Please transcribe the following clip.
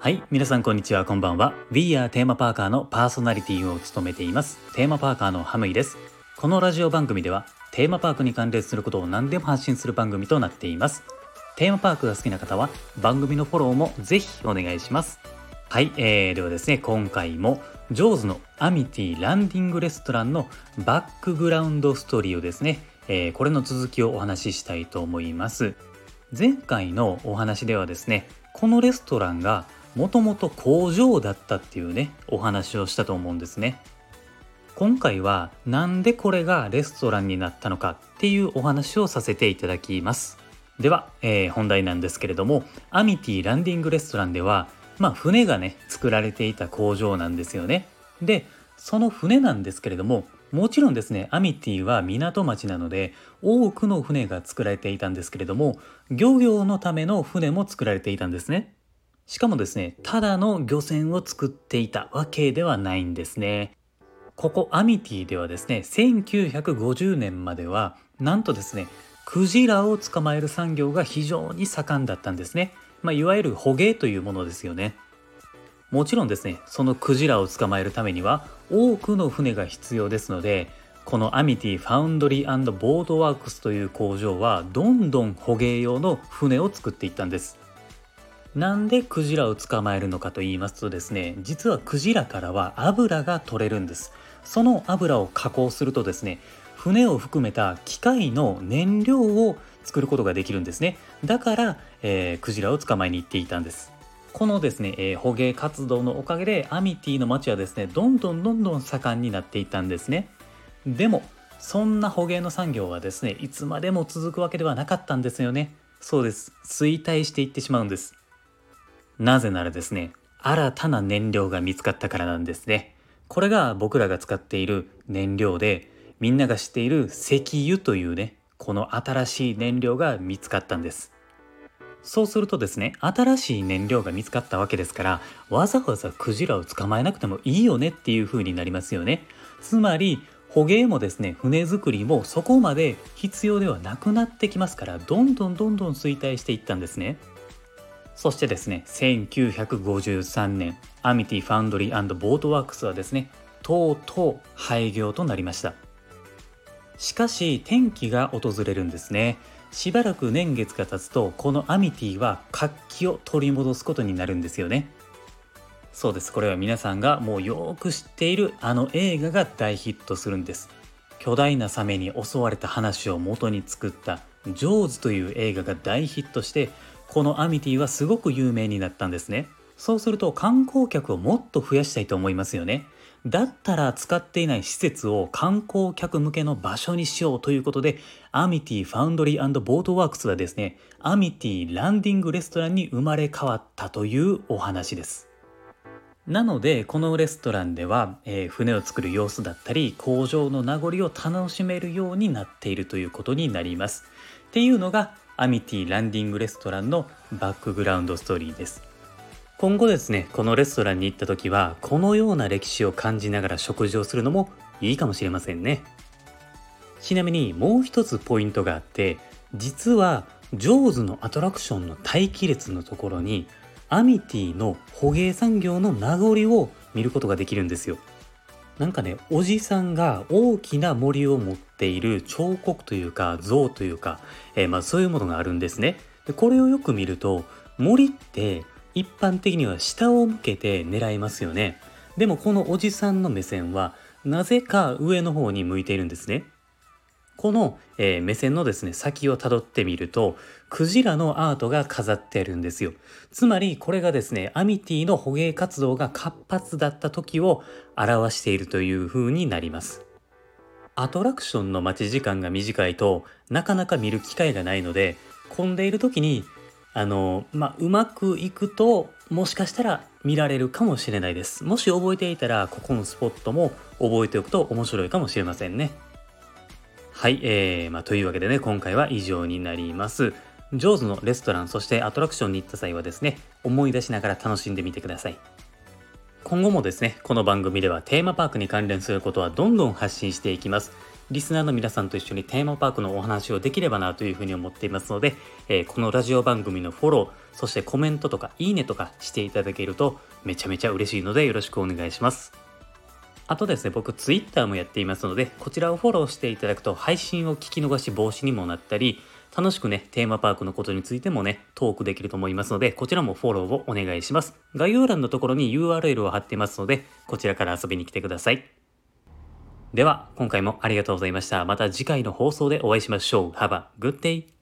はい皆さんこんにちは。こんばんは。We are テーマパーカーのパーソナリティを務めています。テーマパーカーのハムイです。このラジオ番組ではテーマパークに関連することを何でも発信する番組となっています。テーマパークが好きな方は番組のフォローもぜひお願いします。はい、えー、ではですね今回もジョーズのアミティランディングレストランのバックグラウンドストーリーをですね、えー、これの続きをお話ししたいと思います。前回のお話ではですねこのレストランがもともと工場だったっていうねお話をしたと思うんですね。今回はなんでこれがレストランになったのかっていうお話をさせていただきます。では、えー、本題なんですけれどもアミティランディングレストランではまあ船がね作られていた工場なんですよね。でその船なんですけれどももちろんですねアミティは港町なので多くの船が作られていたんですけれども漁業のための船も作られていたんですね。しかもですねただの漁船を作っていたわけではないんですね。ここアミティではですね1950年まではなんとですねクジラを捕まえる産業が非常に盛んだったんですね、まあ、いわゆる捕鯨というものですよね。もちろんですねそのクジラを捕まえるためには多くの船が必要ですのでこのアミティファウンドリーボードワークスという工場はどんどん捕鯨用の船を作っていったんです。なんでクジラを捕まえるのかと言いますとですね実はクジラからは油が取れるんです。その油を加工するとですね船を含めた機械の燃料を作ることができるんですね。だから、えー、クジラを捕まえに行っていたんです。このですね、えー、捕鯨活動のおかげでアミティの町はですねどんどんどんどん盛んになっていったんですね。でもそんな捕鯨の産業はですねいつまでも続くわけではなかったんですよね。そうです。衰退していってしまうんです。なぜならですね新たな燃料が見つかったからなんですね。これが僕らが使っている燃料でみんなが知っている石油というねこの新しい燃料が見つかったんです。そうするとですね新しい燃料が見つかったわけですからわざわざクジラを捕まえなくてもいいよねっていう風になりますよね。つまり捕鯨もですね船作りもそこまで必要ではなくなってきますからどんどんどんどん衰退していったんですね。そしてですね1953年アミティファウンドリーボートワークスはですねとうとう廃業となりました。しかし転機が訪れるんですね。しばらく年月が経つとこのアミティは活気を取り戻すことになるんですよね。そうです。これは皆さんがもうよく知っているあの映画が大ヒットするんです。巨大なサメに襲われた話を元に作ったジョーズという映画が大ヒットしてこのアミティはすごく有名になったんですね。そうすると観光客をもっと増やしたいと思いますよね。だったら使っていない施設を観光客向けの場所にしようということでアミティファウンドリーボートワークスはですねアミティランディングレストランに生まれ変わったというお話です。なのでこのレストランでは、えー、船を作る様子だったり工場の名残を楽しめるようになっているということになります。っていうのがアミティランディングレストランのバックグラウンドストーリーです。今後ですねこのレストランに行った時はこのような歴史を感じながら食事をするのもいいかもしれませんねちなみにもう一つポイントがあって実はジョーズのアトラクションの待機列のところにアミティの捕鯨産業の名残を見ることができるんですよなんかねおじさんが大きな森を持っている彫刻というか像というか、えー、まあそういうものがあるんですね。でこれをよく見ると森って一般的には下を向けて狙いますよね。でもこのおじさんの目線はなぜか上の方に向いているんですね。この、えー、目線のですね先をたどってみるとクジラのアートが飾ってあるんですよつまりこれがですねアミティの捕鯨活動が活発だった時を表しているという風になりますアトラクションの待ち時間が短いとなかなか見る機会がないので混んでいる時にあのまあうまくいくともしかしたら見られるかもしれないですもし覚えていたらここのスポットも覚えておくと面白いかもしれませんねはい、えー、まあ、というわけでね、今回は以上になります。ジョーズのレストラン、そしてアトラクションに行った際はですね、思い出しながら楽しんでみてください。今後もですね、この番組ではテーマパークに関連することはどんどん発信していきます。リスナーの皆さんと一緒にテーマパークのお話をできればなというふうに思っていますので、えー、このラジオ番組のフォロー、そしてコメントとかいいねとかしていただけるとめちゃめちゃ嬉しいのでよろしくお願いします。あとですね、僕 Twitter もやっていますので、こちらをフォローしていただくと配信を聞き逃し防止にもなったり、楽しくね、テーマパークのことについてもね、トークできると思いますので、こちらもフォローをお願いします。概要欄のところに URL を貼っていますので、こちらから遊びに来てください。では、今回もありがとうございました。また次回の放送でお会いしましょう。Have a good day!